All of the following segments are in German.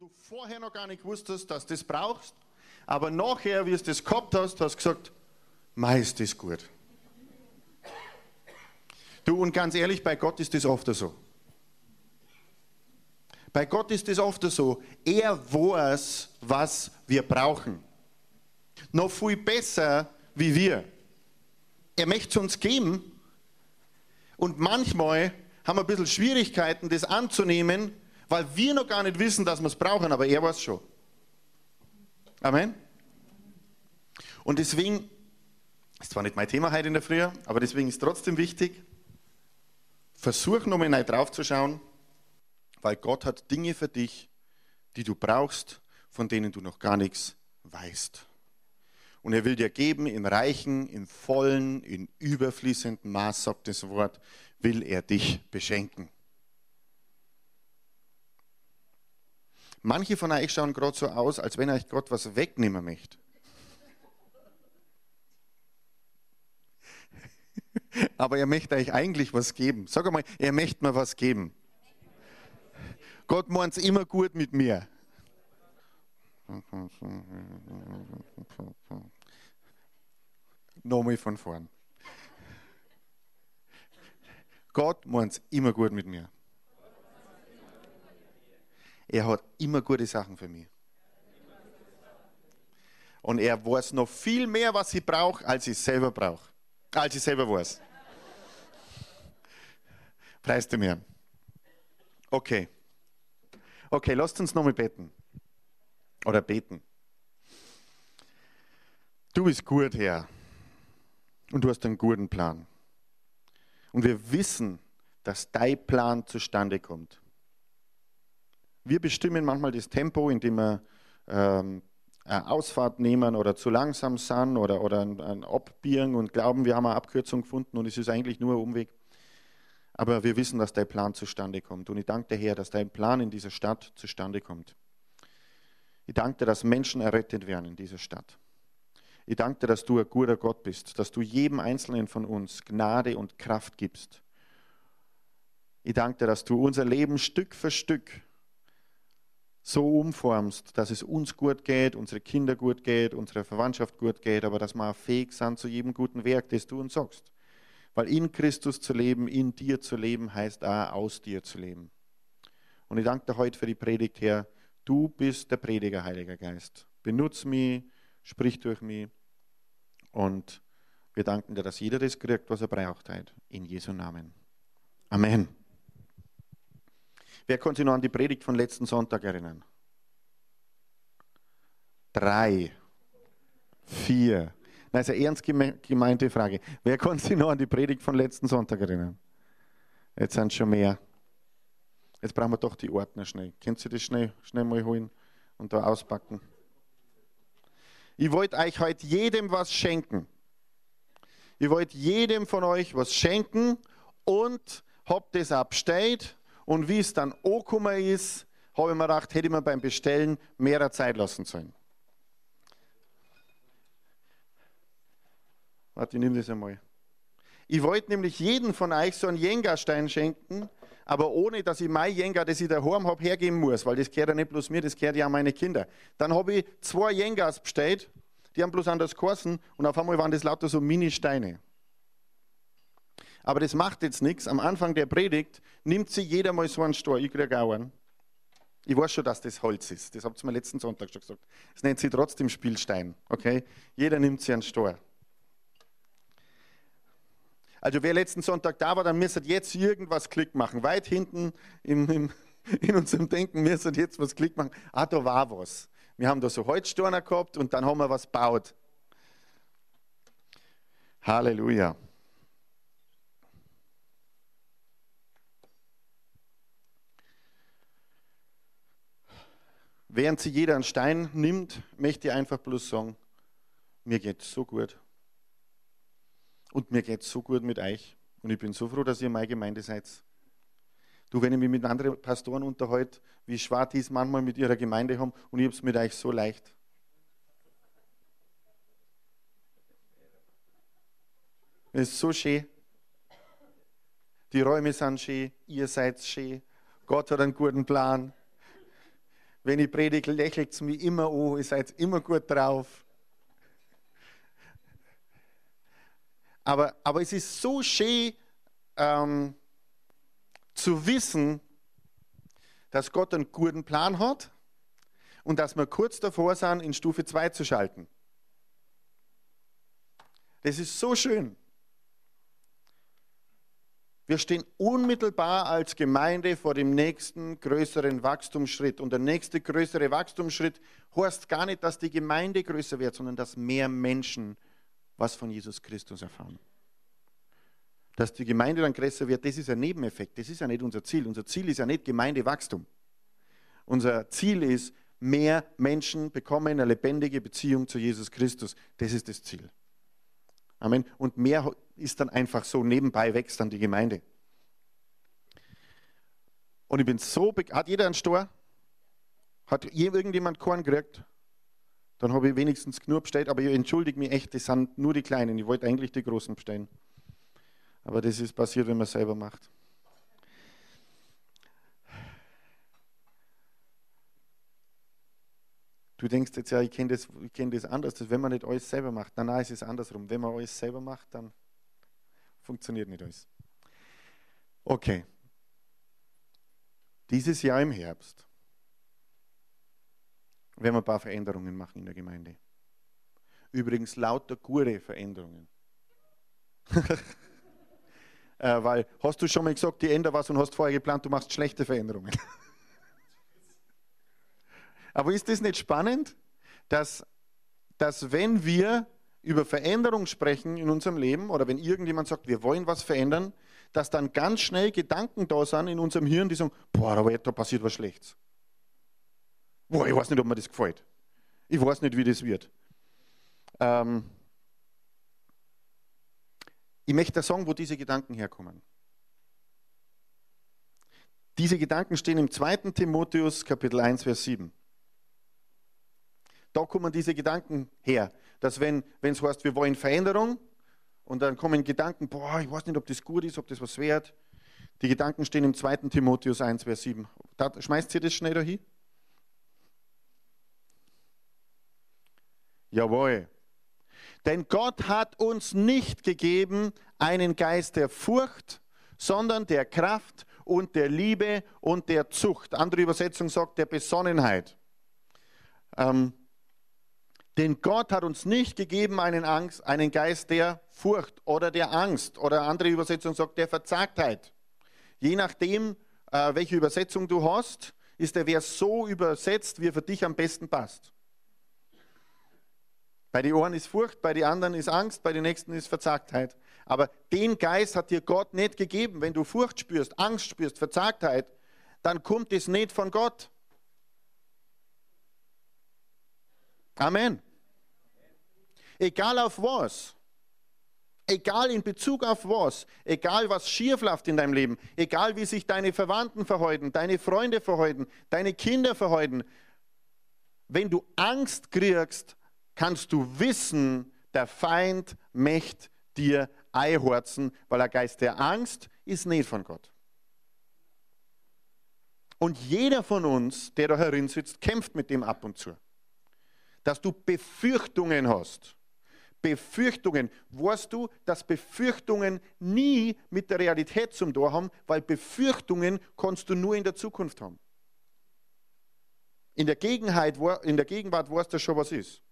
du vorher noch gar nicht wusstest, dass du das brauchst, aber nachher, wie du das gehabt hast, hast du gesagt, mei, ist das gut. Du, und ganz ehrlich, bei Gott ist das oft so. Bei Gott ist es oft so, er weiß, was wir brauchen. Noch viel besser wie wir. Er möchte es uns geben. Und manchmal haben wir ein bisschen Schwierigkeiten, das anzunehmen, weil wir noch gar nicht wissen, dass wir es brauchen, aber er weiß schon. Amen. Und deswegen, ist zwar nicht mein Thema heute in der Früh, aber deswegen ist trotzdem wichtig, versuch nochmal drauf zu schauen, weil Gott hat Dinge für dich, die du brauchst, von denen du noch gar nichts weißt. Und er will dir geben in reichen, in vollen, in überfließendem Maß, sagt das Wort, will er dich beschenken. Manche von euch schauen gerade so aus, als wenn euch Gott was wegnehmen möchte. Aber er möchte euch eigentlich was geben. Sag einmal, er möchte mir was geben. Gott meint es immer gut mit mir. Nochmal von vorn. Gott meint es immer gut mit mir. Er hat immer gute Sachen für mich. Und er weiß noch viel mehr, was ich brauche, als ich selber brauche. Als ich selber weiß. Preist du mir. Okay. Okay, lasst uns nochmal beten. Oder beten. Du bist gut, Herr. Und du hast einen guten Plan. Und wir wissen, dass dein Plan zustande kommt. Wir bestimmen manchmal das Tempo, indem wir ähm, Ausfahrt nehmen oder zu langsam sind oder, oder ein, ein Abbiegen und glauben, wir haben eine Abkürzung gefunden und es ist eigentlich nur ein Umweg. Aber wir wissen, dass dein Plan zustande kommt. Und ich danke dir, Herr, dass dein Plan in dieser Stadt zustande kommt. Ich danke dir, dass Menschen errettet werden in dieser Stadt. Ich danke dir, dass du ein guter Gott bist, dass du jedem Einzelnen von uns Gnade und Kraft gibst. Ich danke dir, dass du unser Leben Stück für Stück so umformst, dass es uns gut geht, unsere Kinder gut geht, unsere Verwandtschaft gut geht, aber dass wir auch fähig sind zu jedem guten Werk, das du uns sagst. Weil in Christus zu leben, in dir zu leben, heißt auch aus dir zu leben. Und ich danke dir heute für die Predigt, Herr. Du bist der Prediger, Heiliger Geist. Benutz mich, sprich durch mich. Und wir danken dir, dass jeder das kriegt, was er braucht heute. In Jesu Namen. Amen. Wer konnte sich noch an die Predigt von letzten Sonntag erinnern? Drei, vier, Nein, ist eine ernst gemeinte Frage. Wer kann sich noch an die Predigt von letzten Sonntag erinnern? Jetzt sind schon mehr. Jetzt brauchen wir doch die Ordner schnell. Könnt ihr das schnell, schnell mal holen und da auspacken? Ich wollte euch heute jedem was schenken. Ich wollte jedem von euch was schenken und hab das abgestellt. Und wie es dann angekommen ist, habe ich mir gedacht, hätte ich mir beim Bestellen mehr Zeit lassen sollen. Warte, ich nehme das einmal. Ich wollte nämlich jeden von euch so einen Jenga-Stein schenken, aber ohne, dass ich mein Jenga, das ich daheim habe, hergeben muss, weil das gehört ja nicht bloß mir, das gehört ja an meine Kinder. Dann habe ich zwei Jengas bestellt, die haben bloß anders geheißen und auf einmal waren das lauter so Mini-Steine. Aber das macht jetzt nichts. Am Anfang der Predigt nimmt sich jeder mal so einen Stor. Ich kriege auch einen. Ich weiß schon, dass das Holz ist. Das habt ihr mir letzten Sonntag schon gesagt. Es nennt sich trotzdem Spielstein. Okay? Jeder nimmt sich einen Stor. Also wer letzten Sonntag da war, dann müsste jetzt irgendwas Klick machen. Weit hinten im, im, in unserem Denken müsste jetzt was Klick machen. Ah, da war was. Wir haben da so Holzstorner gehabt und dann haben wir was gebaut. Halleluja. Während sich jeder einen Stein nimmt, möchte ich einfach bloß sagen, mir geht es so gut. Und mir geht es so gut mit euch. Und ich bin so froh, dass ihr meine Gemeinde seid. Du, wenn ich mich mit anderen Pastoren unterhalte, wie schwer die es manchmal mit ihrer Gemeinde haben, und ich habe es mit euch so leicht. Es ist so schön. Die Räume sind schön, ihr seid schön. Gott hat einen guten Plan. Wenn ich predige, lächelt es mich immer an, ihr seid immer gut drauf. Aber, aber es ist so schön ähm, zu wissen, dass Gott einen guten Plan hat und dass wir kurz davor sind, in Stufe 2 zu schalten. Das ist so schön. Wir stehen unmittelbar als Gemeinde vor dem nächsten größeren Wachstumsschritt. Und der nächste größere Wachstumsschritt heißt gar nicht, dass die Gemeinde größer wird, sondern dass mehr Menschen was von Jesus Christus erfahren. Dass die Gemeinde dann größer wird, das ist ein Nebeneffekt. Das ist ja nicht unser Ziel. Unser Ziel ist ja nicht Gemeindewachstum. Unser Ziel ist, mehr Menschen bekommen eine lebendige Beziehung zu Jesus Christus. Das ist das Ziel. Amen. Und mehr ist dann einfach so, nebenbei wächst dann die Gemeinde. Und ich bin so, hat jeder einen Stor? Hat irgendjemand Korn gekriegt? Dann habe ich wenigstens genug bestellt, aber ich entschuldige mich echt, das sind nur die Kleinen. Ich wollte eigentlich die Großen bestellen. Aber das ist passiert, wenn man es selber macht. Du denkst jetzt, ja, ich kenne das, kenn das anders, dass wenn man nicht alles selber macht. Nein, nein, es ist andersrum. Wenn man alles selber macht, dann funktioniert nicht alles. Okay. Dieses Jahr im Herbst werden wir ein paar Veränderungen machen in der Gemeinde. Übrigens lauter gute Veränderungen. äh, weil, hast du schon mal gesagt, die ändern was und hast vorher geplant, du machst schlechte Veränderungen. Aber ist das nicht spannend, dass, dass wenn wir über Veränderung sprechen in unserem Leben oder wenn irgendjemand sagt, wir wollen was verändern, dass dann ganz schnell Gedanken da sind in unserem Hirn, die sagen, boah, aber da passiert was Schlechtes. Boah, ich weiß nicht, ob mir das gefällt. Ich weiß nicht, wie das wird. Ähm ich möchte sagen, wo diese Gedanken herkommen. Diese Gedanken stehen im 2. Timotheus Kapitel 1, Vers 7. Da kommen diese Gedanken her, dass wenn es heißt, wir wollen Veränderung und dann kommen Gedanken, boah, ich weiß nicht, ob das gut ist, ob das was wert. Die Gedanken stehen im 2. Timotheus 1, Vers 7. Da, schmeißt ihr das schnell da hin? Jawohl. Denn Gott hat uns nicht gegeben einen Geist der Furcht, sondern der Kraft und der Liebe und der Zucht. Andere Übersetzung sagt der Besonnenheit. Ähm, denn Gott hat uns nicht gegeben einen, Angst, einen Geist der Furcht oder der Angst oder andere Übersetzung sagt der Verzagtheit. Je nachdem, äh, welche Übersetzung du hast, ist der Vers so übersetzt, wie er für dich am besten passt. Bei den Ohren ist Furcht, bei den anderen ist Angst, bei den nächsten ist Verzagtheit. Aber den Geist hat dir Gott nicht gegeben. Wenn du Furcht spürst, Angst spürst, Verzagtheit, dann kommt es nicht von Gott. Amen. Egal auf was. Egal in Bezug auf was, egal was schief läuft in deinem Leben, egal wie sich deine Verwandten verhalten, deine Freunde verhalten, deine Kinder verhalten, wenn du Angst kriegst, kannst du wissen, der Feind möchte dir einhorzen, weil der Geist der Angst ist nicht von Gott. Und jeder von uns, der da herin sitzt, kämpft mit dem ab und zu. Dass du Befürchtungen hast Befürchtungen. Weißt du, dass Befürchtungen nie mit der Realität zum Tor haben, weil Befürchtungen kannst du nur in der Zukunft haben. In der, Gegenheit, in der Gegenwart weißt du schon, was ist.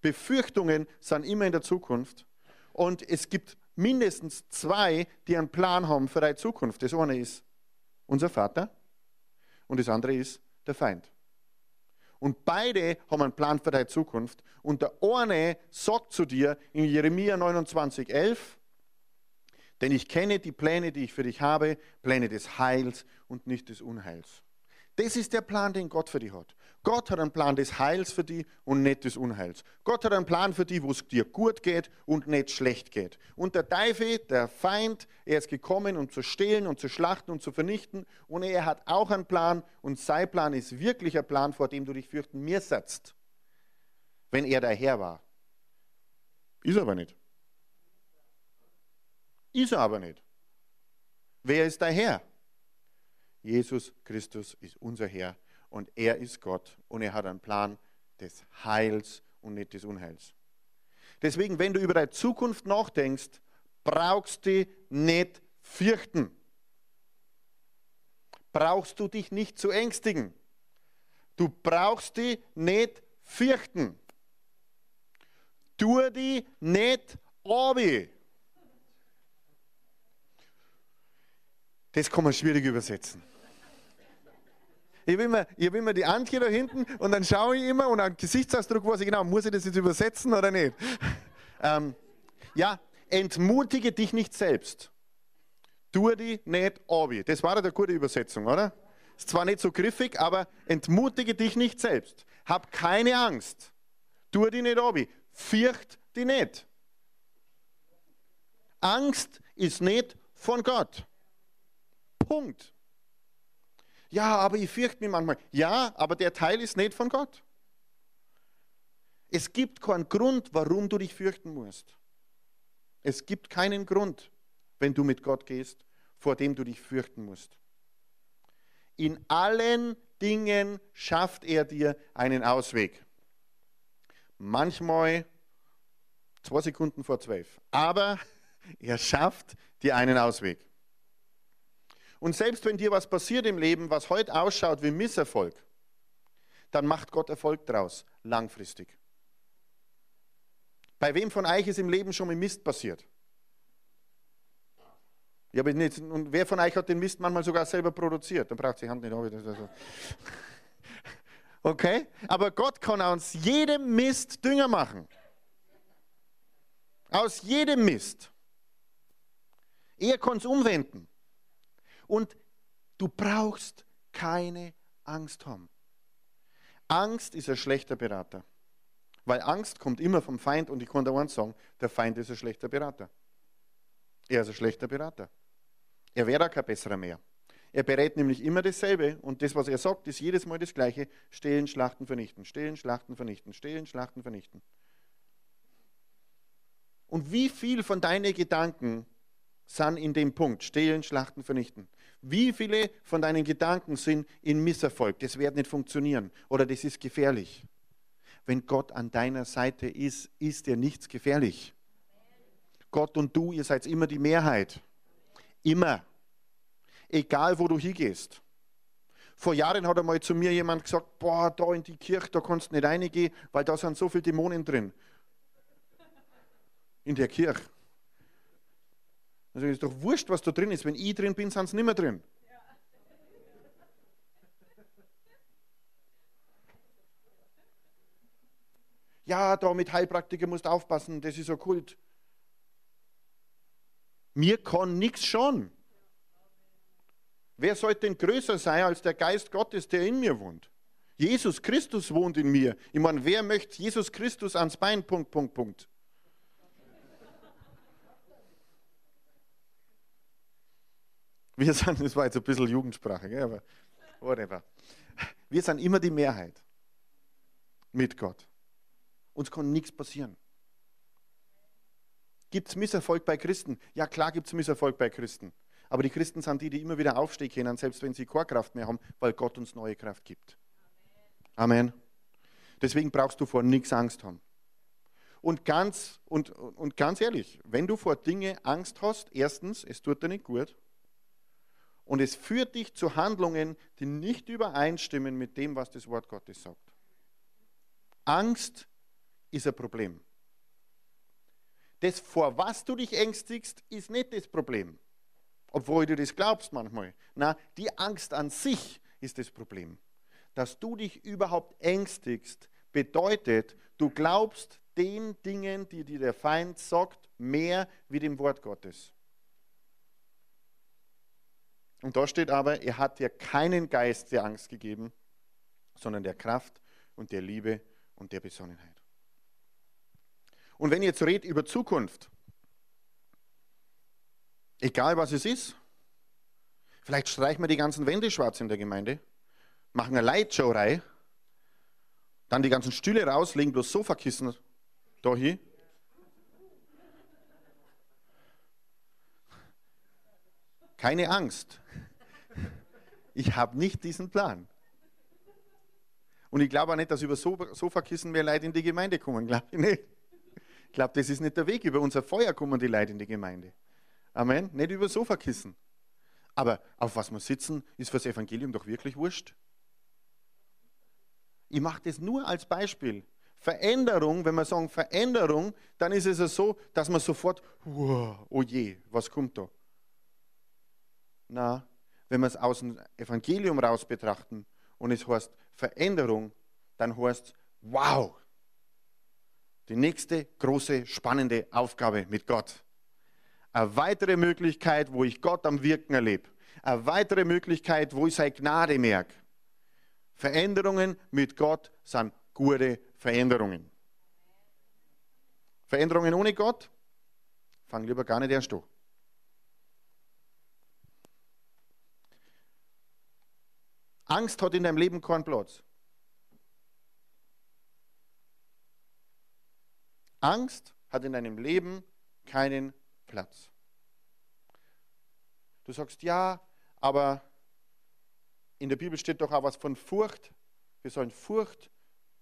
Befürchtungen sind immer in der Zukunft. Und es gibt mindestens zwei, die einen Plan haben für deine Zukunft. Das eine ist unser Vater und das andere ist der Feind. Und beide haben einen Plan für deine Zukunft. Und der eine sagt zu dir in Jeremia 29, 11, denn ich kenne die Pläne, die ich für dich habe, Pläne des Heils und nicht des Unheils. Das ist der Plan, den Gott für dich hat. Gott hat einen Plan des Heils für dich und nicht des Unheils. Gott hat einen Plan für dich, wo es dir gut geht und nicht schlecht geht. Und der Teufel, der Feind, er ist gekommen, um zu stehlen und zu schlachten und zu vernichten. Und er hat auch einen Plan und sein Plan ist wirklich ein Plan, vor dem du dich fürchten mir setzt, wenn er der Herr war. Ist er aber nicht. Ist er aber nicht. Wer ist der Herr? Jesus Christus ist unser Herr und er ist Gott und er hat einen Plan des Heils und nicht des Unheils. Deswegen, wenn du über deine Zukunft nachdenkst, brauchst du nicht fürchten. Brauchst du dich nicht zu ängstigen. Du brauchst dich nicht fürchten. Tu die nicht abi. Das kann man schwierig übersetzen. Ich habe immer, hab immer die Antje da hinten und dann schaue ich immer und einen Gesichtsausdruck weiß ich genau, muss ich das jetzt übersetzen oder nicht? ähm, ja, entmutige dich nicht selbst. Tu die nicht abi. Das war eine gute Übersetzung, oder? Ist zwar nicht so griffig, aber entmutige dich nicht selbst. Hab keine Angst. Tu die nicht abi. Fürcht die nicht. Angst ist nicht von Gott. Punkt. Ja, aber ich fürchte mich manchmal. Ja, aber der Teil ist nicht von Gott. Es gibt keinen Grund, warum du dich fürchten musst. Es gibt keinen Grund, wenn du mit Gott gehst, vor dem du dich fürchten musst. In allen Dingen schafft er dir einen Ausweg. Manchmal zwei Sekunden vor zwölf. Aber er schafft dir einen Ausweg. Und selbst wenn dir was passiert im Leben, was heute ausschaut wie Misserfolg, dann macht Gott Erfolg draus, langfristig. Bei wem von euch ist im Leben schon mit Mist passiert? Ja, aber nicht, und wer von euch hat den Mist manchmal sogar selber produziert? Dann braucht die Hand nicht. Okay? Aber Gott kann aus jedem Mist Dünger machen. Aus jedem Mist. Er kann es umwenden. Und du brauchst keine Angst haben. Angst ist ein schlechter Berater. Weil Angst kommt immer vom Feind und ich kann da eins sagen, der Feind ist ein schlechter Berater. Er ist ein schlechter Berater. Er wäre kein besserer mehr. Er berät nämlich immer dasselbe und das, was er sagt, ist jedes Mal das Gleiche. Stehlen, Schlachten, vernichten, stehlen, Schlachten, vernichten, stehlen, Schlachten, vernichten. Und wie viel von deinen Gedanken sind in dem Punkt, stehlen, schlachten, vernichten? Wie viele von deinen Gedanken sind in Misserfolg? Das wird nicht funktionieren oder das ist gefährlich. Wenn Gott an deiner Seite ist, ist dir nichts gefährlich. Gott und du, ihr seid immer die Mehrheit. Immer. Egal, wo du hingehst. Vor Jahren hat einmal zu mir jemand gesagt, boah, da in die Kirche, da kannst du nicht reingehen, weil da sind so viele Dämonen drin in der Kirche. Also ist doch wurscht, was da drin ist. Wenn ich drin bin, sind sie nicht mehr drin. Ja, da mit Heilpraktiker musst du aufpassen, das ist okkult. Mir kann nichts schon. Wer sollte denn größer sein als der Geist Gottes, der in mir wohnt? Jesus Christus wohnt in mir. Ich meine, wer möchte Jesus Christus ans Bein? Punkt, Punkt, Punkt. Wir sind, das war jetzt ein bisschen Jugendsprache, gell, aber whatever. Wir sind immer die Mehrheit mit Gott. Uns kann nichts passieren. Gibt es Misserfolg bei Christen? Ja, klar gibt es Misserfolg bei Christen. Aber die Christen sind die, die immer wieder aufstehen können, selbst wenn sie keine Kraft mehr haben, weil Gott uns neue Kraft gibt. Amen. Deswegen brauchst du vor nichts Angst haben. Und ganz, und, und ganz ehrlich, wenn du vor Dinge Angst hast, erstens, es tut dir nicht gut und es führt dich zu Handlungen, die nicht übereinstimmen mit dem, was das Wort Gottes sagt. Angst ist ein Problem. Das, vor was du dich ängstigst, ist nicht das Problem. Obwohl du das glaubst manchmal. Na, die Angst an sich ist das Problem. Dass du dich überhaupt ängstigst, bedeutet, du glaubst den Dingen, die dir der Feind sagt, mehr wie dem Wort Gottes. Und da steht aber, er hat dir keinen Geist der Angst gegeben, sondern der Kraft und der Liebe und der Besonnenheit. Und wenn ihr jetzt redet über Zukunft, egal was es ist, vielleicht streichen wir die ganzen Wände schwarz in der Gemeinde, machen eine Lightshow-Reihe, dann die ganzen Stühle raus, legen bloß Sofakissen da hin Keine Angst. Ich habe nicht diesen Plan. Und ich glaube auch nicht, dass über Sofakissen mehr Leute in die Gemeinde kommen. Glaube ich nicht. Ich glaube, das ist nicht der Weg. Über unser Feuer kommen die Leute in die Gemeinde. Amen. Nicht über Sofakissen. Aber auf was wir sitzen, ist für das Evangelium doch wirklich wurscht. Ich mache das nur als Beispiel. Veränderung, wenn wir sagen Veränderung, dann ist es so, dass man sofort, oh je, was kommt da? Na, wenn wir es aus dem Evangelium raus betrachten und es heißt Veränderung, dann heißt es, wow, die nächste große, spannende Aufgabe mit Gott. Eine weitere Möglichkeit, wo ich Gott am Wirken erlebe. Eine weitere Möglichkeit, wo ich seine Gnade merke. Veränderungen mit Gott sind gute Veränderungen. Veränderungen ohne Gott? Fang lieber gar nicht erst an. Angst hat in deinem Leben keinen Platz. Angst hat in deinem Leben keinen Platz. Du sagst ja, aber in der Bibel steht doch auch was von Furcht. Wir sollen Furcht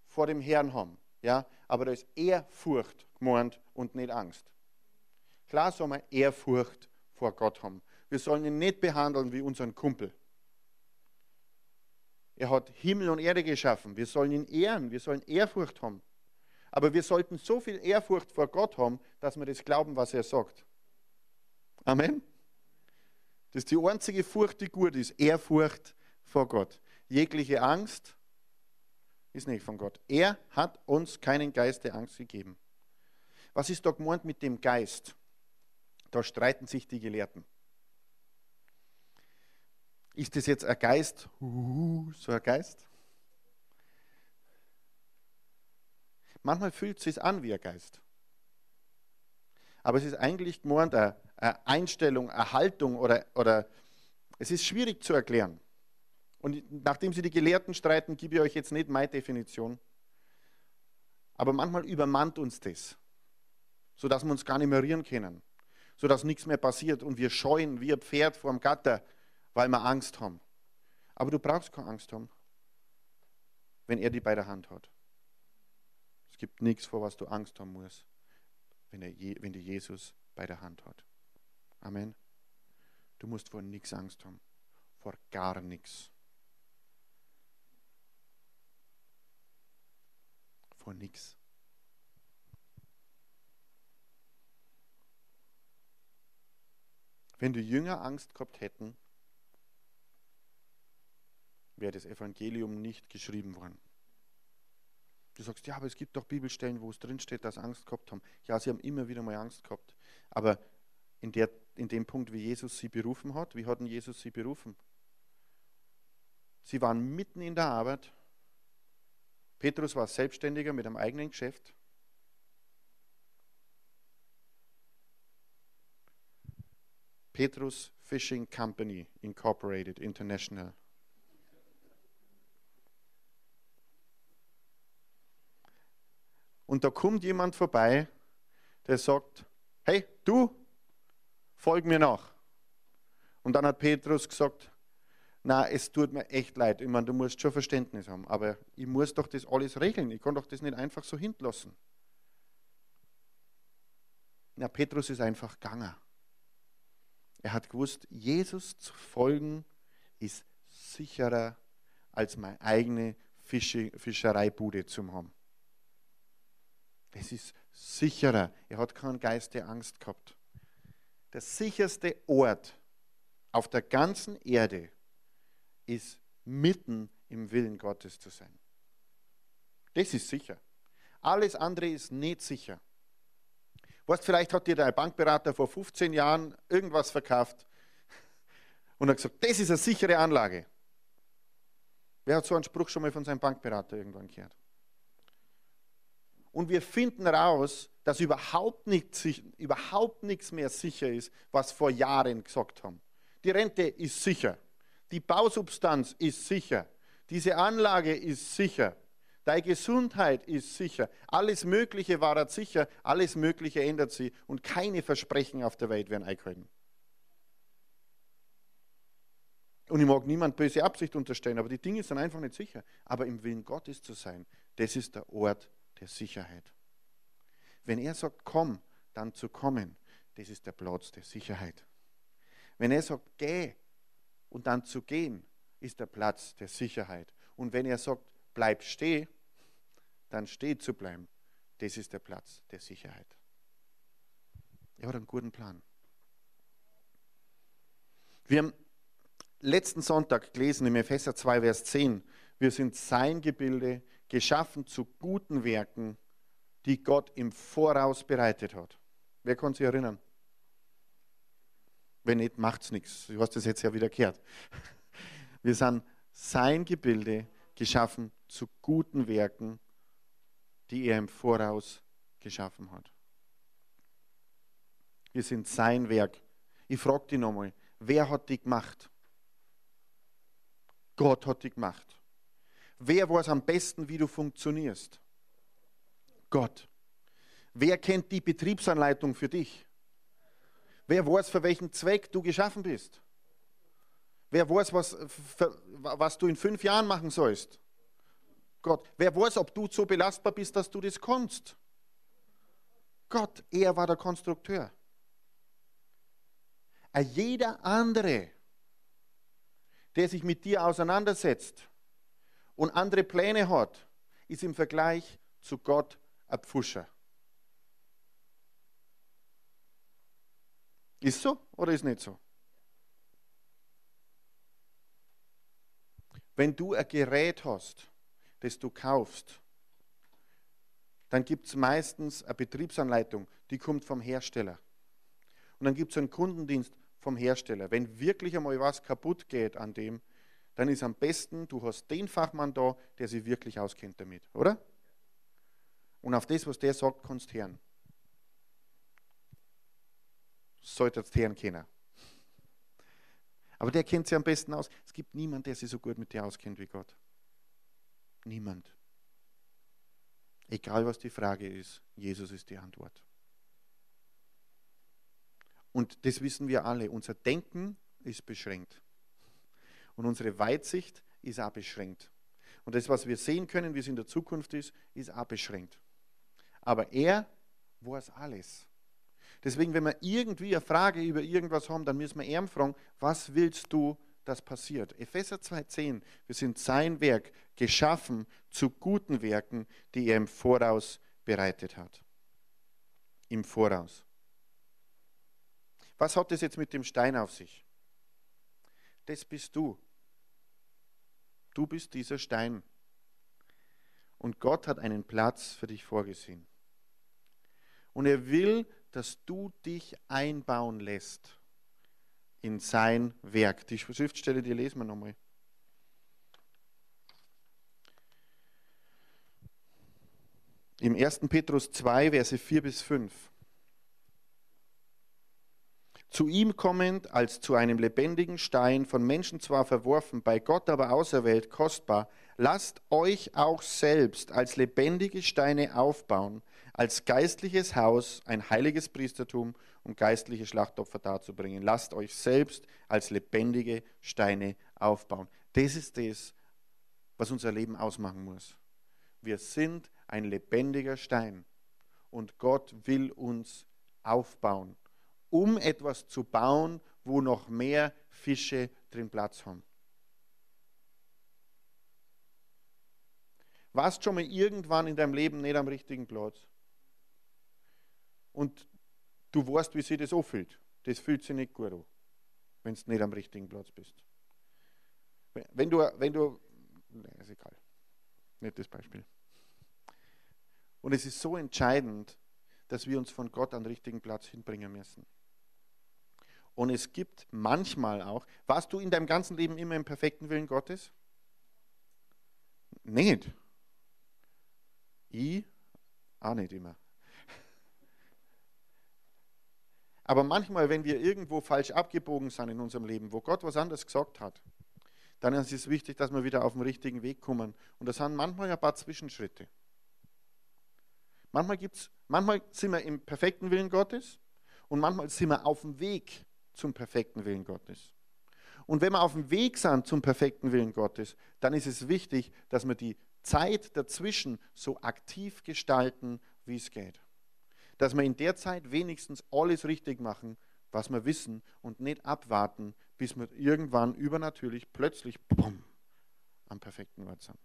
vor dem Herrn haben. Ja? Aber da ist Ehrfurcht gemeint und nicht Angst. Klar soll man Ehrfurcht vor Gott haben. Wir sollen ihn nicht behandeln wie unseren Kumpel. Er hat Himmel und Erde geschaffen. Wir sollen ihn ehren. Wir sollen Ehrfurcht haben. Aber wir sollten so viel Ehrfurcht vor Gott haben, dass wir das glauben, was er sagt. Amen. Das ist die einzige Furcht, die gut ist. Ehrfurcht vor Gott. Jegliche Angst ist nicht von Gott. Er hat uns keinen Geist der Angst gegeben. Was ist da gemeint mit dem Geist? Da streiten sich die Gelehrten. Ist das jetzt ein Geist? So ein Geist? Manchmal fühlt es sich an wie ein Geist. Aber es ist eigentlich gemeint eine, Einstellung, eine Haltung oder, oder es ist schwierig zu erklären. Und nachdem Sie die Gelehrten streiten, gebe ich euch jetzt nicht meine Definition. Aber manchmal übermannt uns das, sodass wir uns gar nicht mehr rühren können, sodass nichts mehr passiert und wir scheuen wie ein Pferd vor dem Gatter weil wir Angst haben. Aber du brauchst keine Angst haben, wenn er die bei der Hand hat. Es gibt nichts, vor was du Angst haben musst, wenn, er, wenn die Jesus bei der Hand hat. Amen. Du musst vor nichts Angst haben. Vor gar nichts. Vor nichts. Wenn die Jünger Angst gehabt hätten, wäre das Evangelium nicht geschrieben worden. Du sagst, ja, aber es gibt doch Bibelstellen, wo es drinsteht, dass sie Angst gehabt haben. Ja, sie haben immer wieder mal Angst gehabt. Aber in, der, in dem Punkt, wie Jesus sie berufen hat, wie hat denn Jesus sie berufen? Sie waren mitten in der Arbeit. Petrus war Selbstständiger mit einem eigenen Geschäft. Petrus Fishing Company Incorporated International. Und da kommt jemand vorbei, der sagt, hey, du, folg mir nach. Und dann hat Petrus gesagt, na, es tut mir echt leid. Ich meine, du musst schon Verständnis haben, aber ich muss doch das alles regeln. Ich kann doch das nicht einfach so hinlassen. Na, Petrus ist einfach gegangen. Er hat gewusst, Jesus zu folgen ist sicherer als meine eigene Fischereibude zu haben. Es ist sicherer. Er hat keinen Geist der Angst gehabt. Der sicherste Ort auf der ganzen Erde ist mitten im Willen Gottes zu sein. Das ist sicher. Alles andere ist nicht sicher. Weißt, vielleicht hat dir dein Bankberater vor 15 Jahren irgendwas verkauft und hat gesagt, das ist eine sichere Anlage. Wer hat so einen Spruch schon mal von seinem Bankberater irgendwann gehört? Und wir finden raus, dass überhaupt, nicht, überhaupt nichts mehr sicher ist, was vor Jahren gesagt haben. Die Rente ist sicher, die Bausubstanz ist sicher, diese Anlage ist sicher, deine Gesundheit ist sicher, alles Mögliche war sicher, alles Mögliche ändert sich und keine Versprechen auf der Welt werden eingehalten. Und ich mag niemand böse Absicht unterstellen, aber die Dinge sind einfach nicht sicher. Aber im Willen Gottes zu sein, das ist der Ort der Sicherheit. Wenn er sagt, komm, dann zu kommen, das ist der Platz der Sicherheit. Wenn er sagt, geh und dann zu gehen, ist der Platz der Sicherheit. Und wenn er sagt, bleib steh, dann steh zu bleiben, das ist der Platz der Sicherheit. Er hat einen guten Plan. Wir haben letzten Sonntag gelesen im Epheser 2, Vers 10, wir sind sein Gebilde, geschaffen zu guten Werken, die Gott im Voraus bereitet hat. Wer kann sich erinnern? Wenn nicht, macht es nichts. Du hast das jetzt ja wieder gehört. Wir sind sein Gebilde, geschaffen zu guten Werken, die er im Voraus geschaffen hat. Wir sind sein Werk. Ich frage dich nochmal, wer hat die gemacht? Gott hat die gemacht. Wer weiß am besten, wie du funktionierst? Gott. Wer kennt die Betriebsanleitung für dich? Wer weiß, für welchen Zweck du geschaffen bist? Wer weiß, was, für, was du in fünf Jahren machen sollst? Gott. Wer weiß, ob du so belastbar bist, dass du das kannst? Gott, er war der Konstrukteur. Jeder andere, der sich mit dir auseinandersetzt und andere Pläne hat, ist im Vergleich zu Gott ein Pfuscher. Ist so oder ist nicht so? Wenn du ein Gerät hast, das du kaufst, dann gibt es meistens eine Betriebsanleitung, die kommt vom Hersteller. Und dann gibt es einen Kundendienst vom Hersteller. Wenn wirklich einmal was kaputt geht an dem, dann ist am besten, du hast den Fachmann da, der sich wirklich auskennt damit, oder? Und auf das, was der sagt, kannst du hören. Solltest hören können. Aber der kennt sich am besten aus. Es gibt niemanden, der sich so gut mit dir auskennt wie Gott. Niemand. Egal was die Frage ist, Jesus ist die Antwort. Und das wissen wir alle. Unser Denken ist beschränkt. Und unsere Weitsicht ist auch beschränkt. Und das, was wir sehen können, wie es in der Zukunft ist, ist auch beschränkt. Aber er weiß alles. Deswegen, wenn wir irgendwie eine Frage über irgendwas haben, dann müssen wir ihn fragen, was willst du, dass passiert? Epheser 2,10, wir sind sein Werk, geschaffen zu guten Werken, die er im Voraus bereitet hat. Im Voraus. Was hat das jetzt mit dem Stein auf sich? Das bist du. Du bist dieser Stein. Und Gott hat einen Platz für dich vorgesehen. Und er will, dass du dich einbauen lässt in sein Werk. Die Schriftstelle, die lesen wir nochmal. Im 1. Petrus 2, Verse 4 bis 5. Zu ihm kommend als zu einem lebendigen Stein, von Menschen zwar verworfen, bei Gott aber auserwählt, kostbar, lasst euch auch selbst als lebendige Steine aufbauen, als geistliches Haus, ein heiliges Priestertum, um geistliche Schlachtopfer darzubringen. Lasst euch selbst als lebendige Steine aufbauen. Das ist das, was unser Leben ausmachen muss. Wir sind ein lebendiger Stein und Gott will uns aufbauen, um etwas zu bauen, wo noch mehr Fische drin Platz haben. Warst schon mal irgendwann in deinem Leben nicht am richtigen Platz? und du weißt, wie sich das anfühlt. Das fühlt sich nicht gut an, wenn du nicht am richtigen Platz bist. Wenn du, wenn du, nee, ist egal, nicht das Beispiel. Und es ist so entscheidend, dass wir uns von Gott an den richtigen Platz hinbringen müssen. Und es gibt manchmal auch, warst du in deinem ganzen Leben immer im perfekten Willen Gottes? Nicht. Ich auch nicht immer. Aber manchmal, wenn wir irgendwo falsch abgebogen sind in unserem Leben, wo Gott was anderes gesagt hat, dann ist es wichtig, dass wir wieder auf den richtigen Weg kommen. Und das sind manchmal ein paar Zwischenschritte. Manchmal, gibt's, manchmal sind wir im perfekten Willen Gottes und manchmal sind wir auf dem Weg zum perfekten Willen Gottes. Und wenn wir auf dem Weg sind zum perfekten Willen Gottes, dann ist es wichtig, dass wir die Zeit dazwischen so aktiv gestalten, wie es geht. Dass wir in der Zeit wenigstens alles richtig machen, was wir wissen und nicht abwarten, bis wir irgendwann übernatürlich plötzlich bumm, am perfekten Ort sind.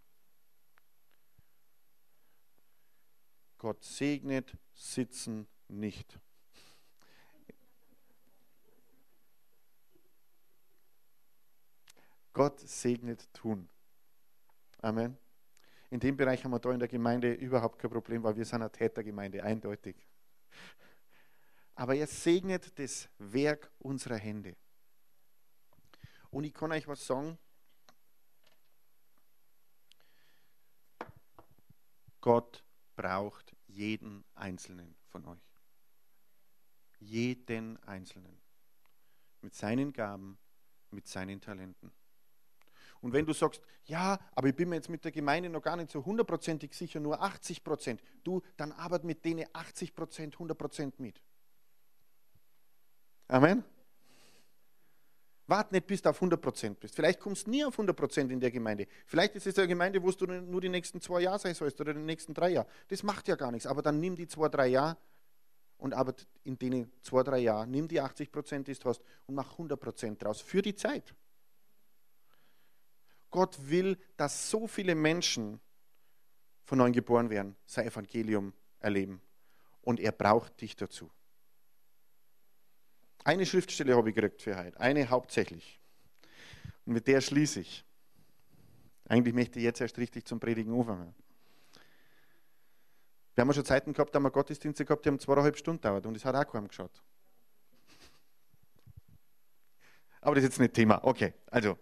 Gott segnet Sitzen nicht. Gott segnet tun. Amen. In dem Bereich haben wir da in der Gemeinde überhaupt kein Problem, weil wir sind eine Tätergemeinde, eindeutig. Aber er segnet das Werk unserer Hände. Und ich kann euch was sagen. Gott braucht jeden Einzelnen von euch. Jeden Einzelnen. Mit seinen Gaben, mit seinen Talenten. Und wenn du sagst, ja, aber ich bin mir jetzt mit der Gemeinde noch gar nicht so hundertprozentig sicher, nur 80 Prozent, du, dann arbeit mit denen 80 Prozent, 100 Prozent mit. Amen. Wart nicht, bis du auf 100 Prozent bist. Vielleicht kommst du nie auf 100 Prozent in der Gemeinde. Vielleicht ist es eine Gemeinde, wo du nur die nächsten zwei Jahre sein sollst oder die nächsten drei Jahre. Das macht ja gar nichts. Aber dann nimm die zwei, drei Jahre und arbeite in denen zwei, drei Jahren. Nimm die 80 Prozent, die du hast und mach 100 Prozent draus für die Zeit. Gott will, dass so viele Menschen von neuem geboren werden, sein Evangelium erleben. Und er braucht dich dazu. Eine Schriftstelle habe ich gekriegt für heute, eine hauptsächlich. Und mit der schließe ich. Eigentlich möchte ich jetzt erst richtig zum Predigen anfangen. Wir haben schon Zeiten gehabt, da haben wir Gottesdienste gehabt, die haben zweieinhalb Stunden dauert und es hat auch kaum geschaut. Aber das ist jetzt nicht Thema. Okay, also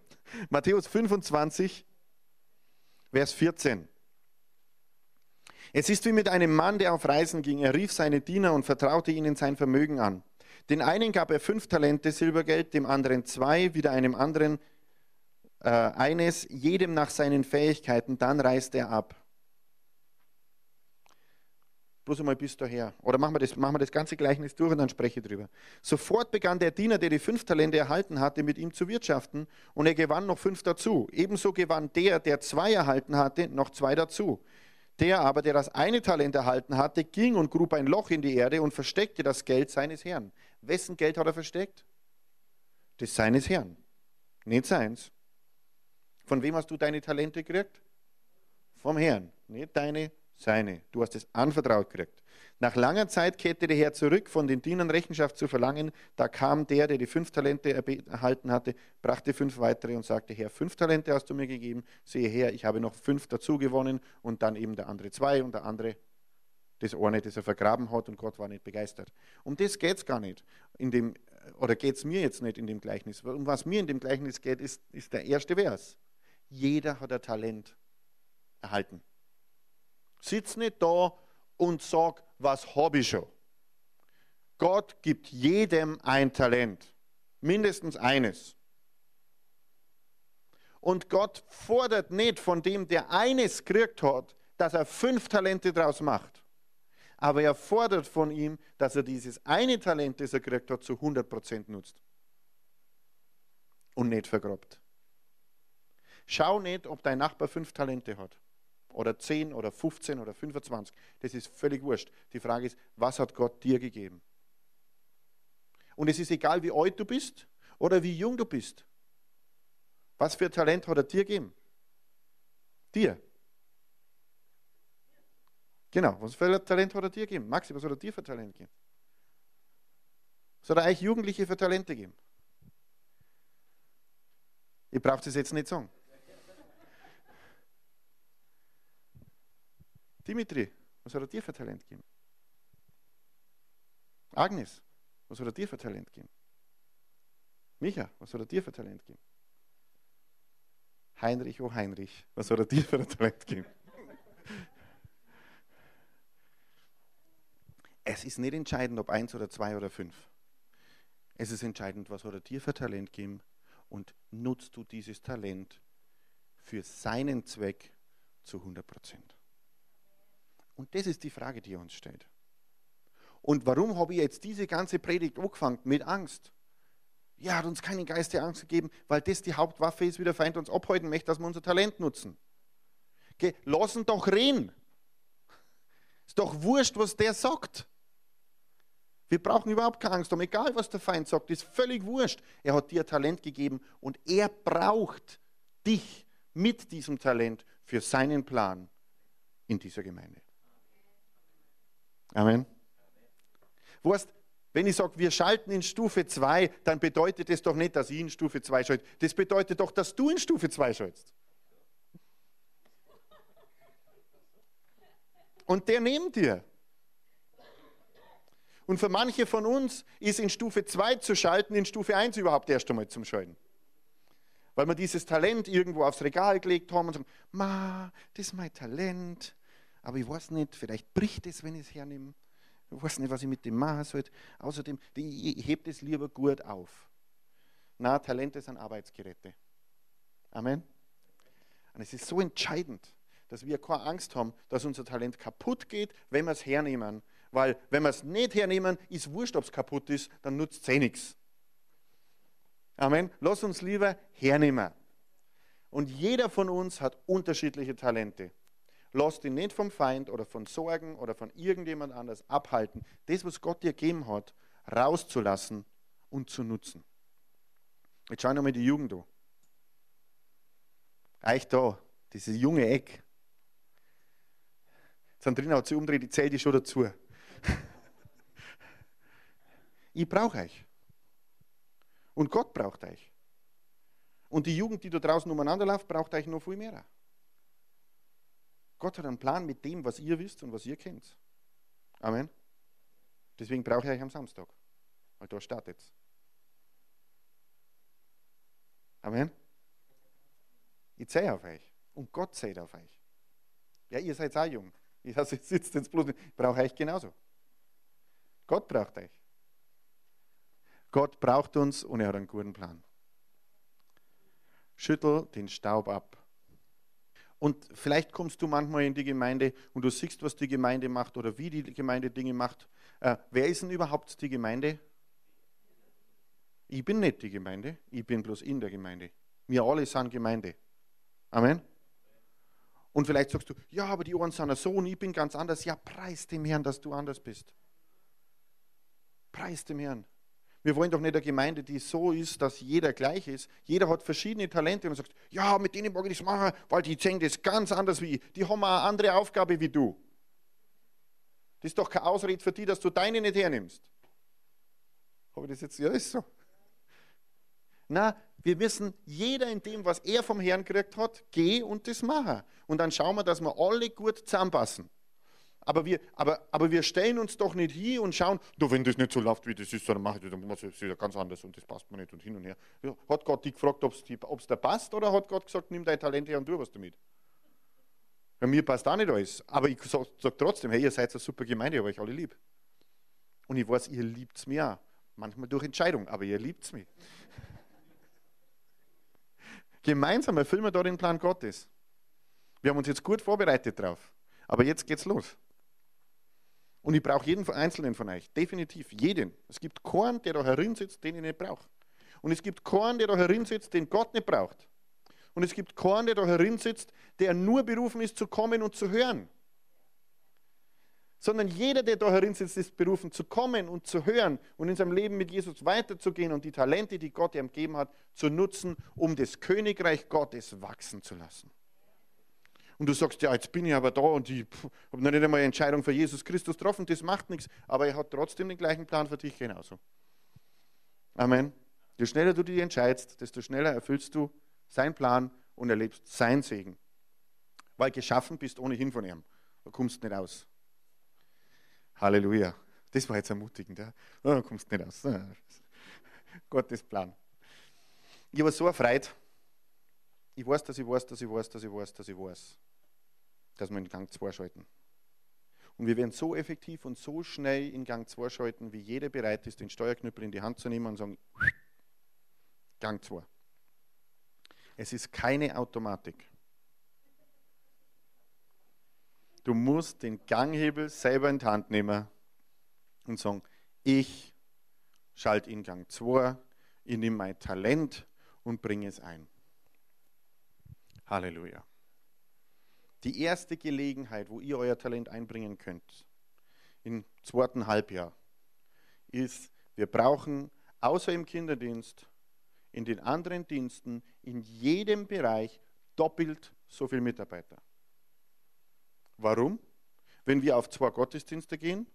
Matthäus 25, Vers 14. Es ist wie mit einem Mann, der auf Reisen ging. Er rief seine Diener und vertraute ihnen sein Vermögen an. Den einen gab er fünf Talente Silbergeld, dem anderen zwei, wieder einem anderen äh, eines, jedem nach seinen Fähigkeiten. Dann reiste er ab. Bloß einmal bis daher. Oder machen wir, das, machen wir das ganze Gleichnis durch und dann spreche ich drüber. Sofort begann der Diener, der die fünf Talente erhalten hatte, mit ihm zu wirtschaften und er gewann noch fünf dazu. Ebenso gewann der, der zwei erhalten hatte, noch zwei dazu. Der aber, der das eine Talent erhalten hatte, ging und grub ein Loch in die Erde und versteckte das Geld seines Herrn. Wessen Geld hat er versteckt? Das seines Herrn, nicht seins. Von wem hast du deine Talente gekriegt? Vom Herrn, nicht deine seine. Du hast es anvertraut gekriegt. Nach langer Zeit kehrte der Herr zurück, von den Dienern Rechenschaft zu verlangen. Da kam der, der die fünf Talente erhalten hatte, brachte fünf weitere und sagte, Herr, fünf Talente hast du mir gegeben. Sehe her, ich habe noch fünf dazu gewonnen und dann eben der andere zwei und der andere das eine, das er vergraben hat und Gott war nicht begeistert. Um das geht es gar nicht. In dem, oder geht es mir jetzt nicht in dem Gleichnis. Um was mir in dem Gleichnis geht, ist, ist der erste Vers. Jeder hat ein Talent erhalten. Sitz nicht da und sag, was habe ich schon. Gott gibt jedem ein Talent, mindestens eines. Und Gott fordert nicht von dem, der eines gekriegt hat, dass er fünf Talente draus macht. Aber er fordert von ihm, dass er dieses eine Talent, das er gekriegt hat, zu 100% nutzt. Und nicht vergrabt. Schau nicht, ob dein Nachbar fünf Talente hat oder 10 oder 15 oder 25. Das ist völlig wurscht. Die Frage ist, was hat Gott dir gegeben? Und es ist egal, wie alt du bist oder wie jung du bist. Was für Talent hat er dir gegeben? Dir. Genau, was für Talent hat er dir gegeben? Maxi, was hat er dir für Talent gegeben? Was hat er euch Jugendliche für Talente gegeben? Ihr braucht es jetzt nicht sagen. Dimitri, was hat er dir für Talent gegeben? Agnes, was hat er dir für Talent gegeben? Micha, was hat er dir für Talent gegeben? Heinrich, oh Heinrich, was hat er dir für ein Talent gegeben? Es ist nicht entscheidend, ob eins oder zwei oder fünf. Es ist entscheidend, was hat er dir für Talent gegeben und nutzt du dieses Talent für seinen Zweck zu 100 Prozent. Und das ist die Frage, die uns stellt. Und warum habe ich jetzt diese ganze Predigt angefangen mit Angst? Ja, hat uns keinen Geist der Angst gegeben, weil das die Hauptwaffe ist, wie der Feind uns abhalten möchte, dass wir unser Talent nutzen. Okay, lassen doch reden. Ist doch wurscht, was der sagt. Wir brauchen überhaupt keine Angst haben, egal was der Feind sagt, ist völlig wurscht. Er hat dir Talent gegeben und er braucht dich mit diesem Talent für seinen Plan in dieser Gemeinde. Amen. Weißt, wenn ich sage, wir schalten in Stufe 2, dann bedeutet das doch nicht, dass ich in Stufe 2 schalte. Das bedeutet doch, dass du in Stufe 2 schaltest. Und der neben dir. Und für manche von uns ist in Stufe 2 zu schalten, in Stufe 1 überhaupt erst einmal zum Schalten. Weil wir dieses Talent irgendwo aufs Regal gelegt haben und sagen, ma, das ist mein Talent, aber ich weiß nicht, vielleicht bricht es, wenn ich es hernehme. Ich weiß nicht, was ich mit dem machen soll. Außerdem, ich hebe das lieber gut auf. Na, Talente sind Arbeitsgeräte. Amen. Und es ist so entscheidend, dass wir keine Angst haben, dass unser Talent kaputt geht, wenn wir es hernehmen. Weil, wenn wir es nicht hernehmen, ist wurscht, ob es kaputt ist, dann nutzt es eh nichts. Amen. Lass uns lieber hernehmen. Und jeder von uns hat unterschiedliche Talente. Lass dich nicht vom Feind oder von Sorgen oder von irgendjemand anders abhalten, das, was Gott dir gegeben hat, rauszulassen und zu nutzen. Jetzt schau nochmal die Jugend an. Euch da, dieses junge Eck. Sandrina hat sich umdreht, die zählt die schon dazu. ich brauche euch. Und Gott braucht euch. Und die Jugend, die da draußen umeinander läuft, braucht euch noch viel mehr. Gott hat einen Plan mit dem, was ihr wisst und was ihr kennt. Amen. Deswegen brauche ich euch am Samstag, weil da startet. Amen. Ich zähle auf euch und Gott zählt auf euch. Ja, ihr seid auch jung. Ich sitze jetzt bloß Ich brauche euch genauso. Gott braucht euch. Gott braucht uns und er hat einen guten Plan. Schüttel den Staub ab und vielleicht kommst du manchmal in die Gemeinde und du siehst, was die Gemeinde macht oder wie die Gemeinde Dinge macht. Äh, wer ist denn überhaupt die Gemeinde? Ich bin nicht die Gemeinde, ich bin bloß in der Gemeinde. Wir alle sind Gemeinde. Amen. Und vielleicht sagst du, ja, aber die Ohren sind so und ich bin ganz anders. Ja, preis dem Herrn, dass du anders bist. Preis dem Herrn. Wir wollen doch nicht eine Gemeinde, die so ist, dass jeder gleich ist. Jeder hat verschiedene Talente und sagt, ja, mit denen mag ich das machen, weil die sehen das ganz anders wie ich. Die haben eine andere Aufgabe wie du. Das ist doch keine Ausrede für die, dass du deine nicht hernimmst. Habe ich das jetzt? Ja, ist so. Na, wir müssen jeder in dem, was er vom Herrn gekriegt hat, gehen und das machen. Und dann schauen wir, dass wir alle gut zusammenpassen. Aber wir, aber, aber wir stellen uns doch nicht hier und schauen, du, wenn das nicht so läuft, wie das ist, dann mache ich das, dann muss ich das ganz anders und das passt mir nicht und hin und her. Hat Gott dich gefragt, ob es dir passt oder hat Gott gesagt, nimm dein Talent her und tu was damit? Bei mir passt auch nicht alles. Aber ich sage sag trotzdem, hey, ihr seid eine super Gemeinde, ich habe euch alle lieb. Und ich weiß, ihr liebt es mir auch. Manchmal durch Entscheidung, aber ihr liebt es mich. Gemeinsam erfüllen wir da den Plan Gottes. Wir haben uns jetzt gut vorbereitet drauf. Aber jetzt geht's los. Und ich brauche jeden Einzelnen von euch, definitiv jeden. Es gibt keinen, der da herin sitzt, den ich nicht brauche. Und es gibt keinen, der da herin sitzt, den Gott nicht braucht. Und es gibt keinen, der da herin sitzt, der nur berufen ist, zu kommen und zu hören. Sondern jeder, der da herin sitzt, ist berufen, zu kommen und zu hören und in seinem Leben mit Jesus weiterzugehen und die Talente, die Gott ihm gegeben hat, zu nutzen, um das Königreich Gottes wachsen zu lassen und du sagst, ja, jetzt bin ich aber da und ich habe noch nicht einmal eine Entscheidung für Jesus Christus getroffen, das macht nichts, aber er hat trotzdem den gleichen Plan für dich genauso. Amen. Je schneller du dich entscheidest, desto schneller erfüllst du seinen Plan und erlebst sein Segen. Weil geschaffen bist ohnehin von ihm. Da kommst du nicht aus. Halleluja. Das war jetzt ermutigend. Ja? Da kommst du nicht aus. Gottes Plan. Ich war so erfreut. Ich weiß, dass ich weiß, dass ich weiß, dass ich weiß, dass ich weiß dass wir in Gang 2 schalten. Und wir werden so effektiv und so schnell in Gang 2 schalten, wie jeder bereit ist, den Steuerknüppel in die Hand zu nehmen und sagen, Gang 2. Es ist keine Automatik. Du musst den Ganghebel selber in die Hand nehmen und sagen, ich schalte in Gang 2, ich nehme mein Talent und bringe es ein. Halleluja. Die erste Gelegenheit, wo ihr euer Talent einbringen könnt, im zweiten Halbjahr, ist, wir brauchen außer im Kinderdienst, in den anderen Diensten, in jedem Bereich doppelt so viele Mitarbeiter. Warum? Wenn wir auf zwei Gottesdienste gehen,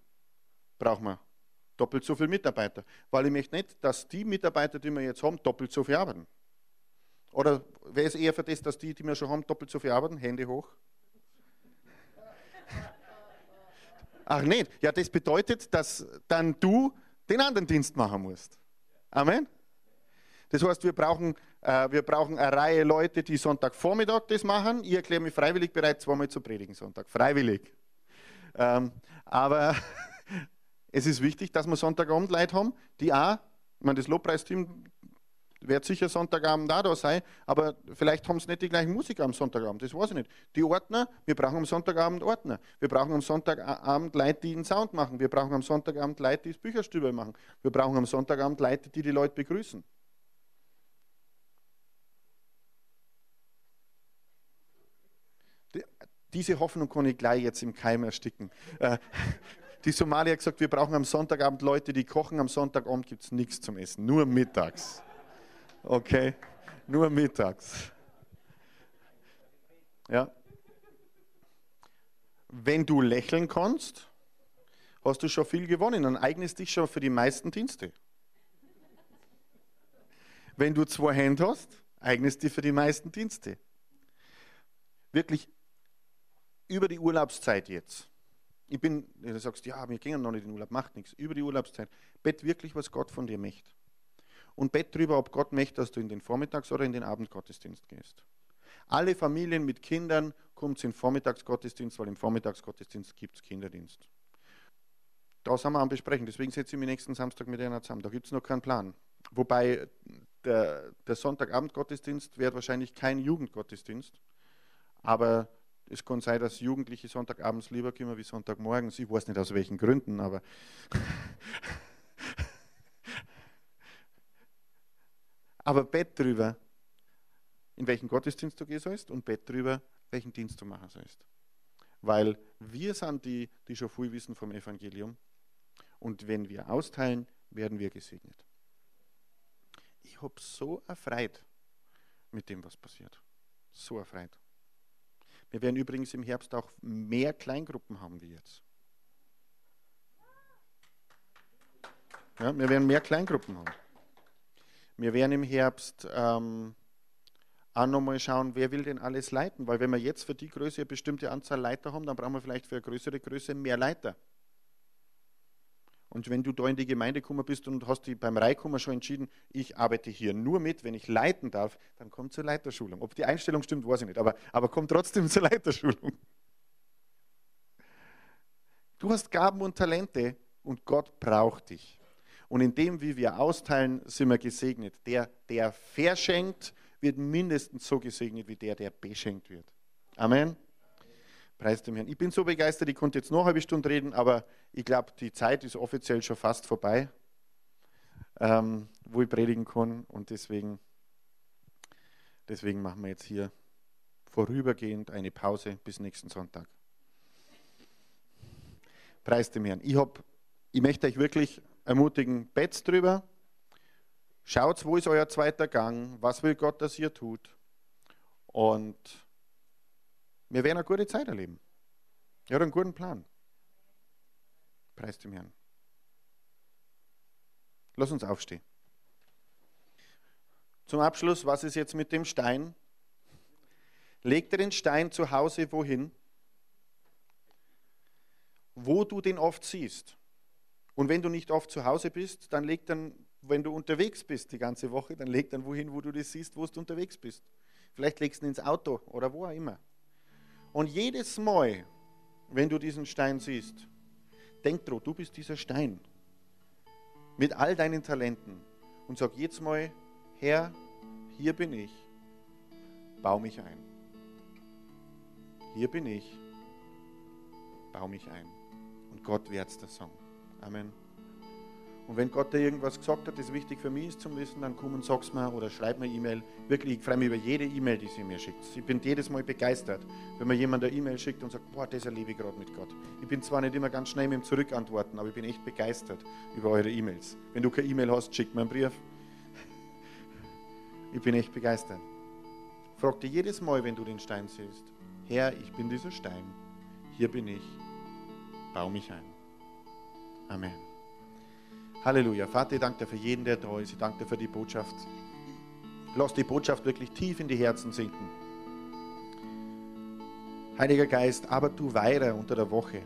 brauchen wir doppelt so viele Mitarbeiter. Weil ich möchte nicht, dass die Mitarbeiter, die wir jetzt haben, doppelt so viel arbeiten. Oder wäre es eher für das, dass die, die wir schon haben, doppelt so viel arbeiten? Hände hoch. Ach nicht. Ja, das bedeutet, dass dann du den anderen Dienst machen musst. Amen. Das heißt, wir brauchen, äh, wir brauchen eine Reihe Leute, die Sonntagvormittag das machen. Ich erkläre mich freiwillig bereit, zweimal zu predigen Sonntag. Freiwillig. Ähm, aber es ist wichtig, dass wir Sonntagabend Leute haben, die auch, ich meine, das Lobpreisteam wird sicher Sonntagabend da, da sein, aber vielleicht haben sie nicht die gleichen Musiker am Sonntagabend, das weiß ich nicht. Die Ordner, wir brauchen am Sonntagabend Ordner. Wir brauchen am Sonntagabend Leute, die den Sound machen. Wir brauchen am Sonntagabend Leute, die das Bücherstübel machen. Wir brauchen am Sonntagabend Leute, die die Leute begrüßen. Diese Hoffnung kann ich gleich jetzt im Keim ersticken. Äh, die Somalia hat gesagt, wir brauchen am Sonntagabend Leute, die kochen. Am Sonntagabend gibt es nichts zum Essen, nur mittags. Okay, nur mittags. Ja. Wenn du lächeln kannst, hast du schon viel gewonnen und eignest dich schon für die meisten Dienste. Wenn du zwei Hände hast, eignest dich für die meisten Dienste. Wirklich über die Urlaubszeit jetzt. Ich bin, du sagst, ja, wir gehen noch nicht in den Urlaub, macht nichts. Über die Urlaubszeit. Bett wirklich, was Gott von dir möchte. Und bett drüber, ob Gott möchte, dass du in den Vormittags- oder in den Abendgottesdienst gehst. Alle Familien mit Kindern kommt in den Vormittagsgottesdienst, weil im Vormittagsgottesdienst gibt es Kinderdienst. Da sind wir am Besprechen. Deswegen setze ich mich nächsten Samstag mit einer zusammen. Da gibt es noch keinen Plan. Wobei der, der Sonntagabendgottesdienst wird wahrscheinlich kein Jugendgottesdienst, aber es kann sein, dass Jugendliche Sonntagabends lieber kommen wie Sonntagmorgens. Ich weiß nicht aus welchen Gründen, aber. aber Bett drüber, in welchen Gottesdienst du gehen sollst und Bett drüber, welchen Dienst du machen sollst. Weil wir sind die, die schon viel wissen vom Evangelium. Und wenn wir austeilen, werden wir gesegnet. Ich habe so erfreut mit dem, was passiert. So erfreut. Wir werden übrigens im Herbst auch mehr Kleingruppen haben wie jetzt. Ja, wir werden mehr Kleingruppen haben. Wir werden im Herbst ähm, auch nochmal schauen, wer will denn alles leiten. Weil wenn wir jetzt für die Größe eine bestimmte Anzahl Leiter haben, dann brauchen wir vielleicht für eine größere Größe mehr Leiter. Und wenn du da in die Gemeinde gekommen bist und hast dich beim Reikommen schon entschieden, ich arbeite hier nur mit, wenn ich leiten darf, dann komm zur Leiterschulung. Ob die Einstellung stimmt, weiß ich nicht, aber, aber komm trotzdem zur Leiterschulung. Du hast Gaben und Talente und Gott braucht dich. Und in dem, wie wir austeilen, sind wir gesegnet. Der, der verschenkt, wird mindestens so gesegnet wie der, der beschenkt wird. Amen. Preis dem Herrn. Ich bin so begeistert, ich konnte jetzt noch eine halbe Stunde reden, aber ich glaube, die Zeit ist offiziell schon fast vorbei, ähm, wo ich predigen kann. Und deswegen, deswegen machen wir jetzt hier vorübergehend eine Pause bis nächsten Sonntag. Preis dem Herrn. Ich, hab, ich möchte euch wirklich ermutigen, betzt drüber. Schaut, wo ist euer zweiter Gang? Was will Gott, dass ihr tut? Und wir werden eine gute Zeit erleben. Er hat einen guten Plan. Preis dem Herrn. Lass uns aufstehen. Zum Abschluss, was ist jetzt mit dem Stein? Leg dir den Stein zu Hause wohin? Wo du den oft siehst. Und wenn du nicht oft zu Hause bist, dann leg dann, wenn du unterwegs bist die ganze Woche, dann leg dann wohin, wo du das siehst, wo du unterwegs bist. Vielleicht legst du ihn ins Auto oder wo auch immer. Und jedes Mal, wenn du diesen Stein siehst, denk dran, du bist dieser Stein mit all deinen Talenten und sag jetzt mal, Herr, hier bin ich, bau mich ein. Hier bin ich, bau mich ein. Und Grt wird es das sagen. Amen. Und wenn Gott dir irgendwas gesagt hat, das wichtig für mich ist zum Wissen, dann komm und sag's mir oder schreib mir E-Mail. Wirklich, ich freue mich über jede E-Mail, die sie mir schickt. Ich bin jedes Mal begeistert, wenn mir jemand eine E-Mail schickt und sagt, boah, das erlebe ich gerade mit Gott. Ich bin zwar nicht immer ganz schnell mit dem Zurückantworten, aber ich bin echt begeistert über eure E-Mails. Wenn du keine E-Mail hast, schick mir einen Brief. Ich bin echt begeistert. Frag dir jedes Mal, wenn du den Stein siehst, Herr, ich bin dieser Stein. Hier bin ich. Bau mich ein. Amen. Halleluja. Vater, ich danke dir für jeden, der da ist. Ich danke dir für die Botschaft. Lass die Botschaft wirklich tief in die Herzen sinken. Heiliger Geist, aber du weiter unter der Woche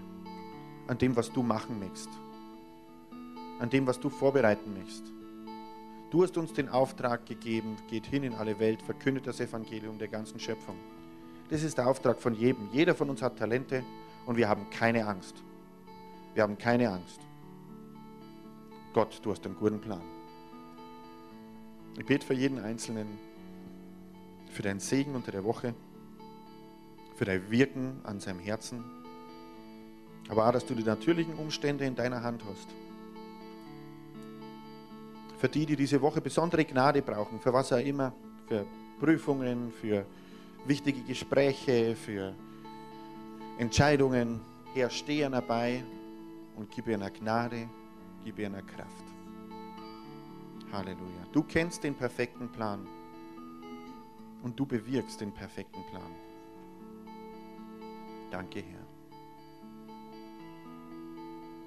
an dem, was du machen möchtest. An dem, was du vorbereiten möchtest. Du hast uns den Auftrag gegeben, geht hin in alle Welt, verkündet das Evangelium der ganzen Schöpfung. Das ist der Auftrag von jedem. Jeder von uns hat Talente und wir haben keine Angst. Wir haben keine Angst. Gott, du hast einen guten Plan. Ich bete für jeden Einzelnen, für deinen Segen unter der Woche, für dein Wirken an seinem Herzen, aber auch, dass du die natürlichen Umstände in deiner Hand hast. Für die, die diese Woche besondere Gnade brauchen, für was auch immer, für Prüfungen, für wichtige Gespräche, für Entscheidungen, Herr, stehe dabei und gib ihr eine Gnade, gib ihr eine Kraft. Halleluja. Du kennst den perfekten Plan und du bewirkst den perfekten Plan. Danke, Herr.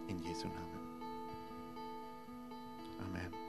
In Jesu Namen. Amen.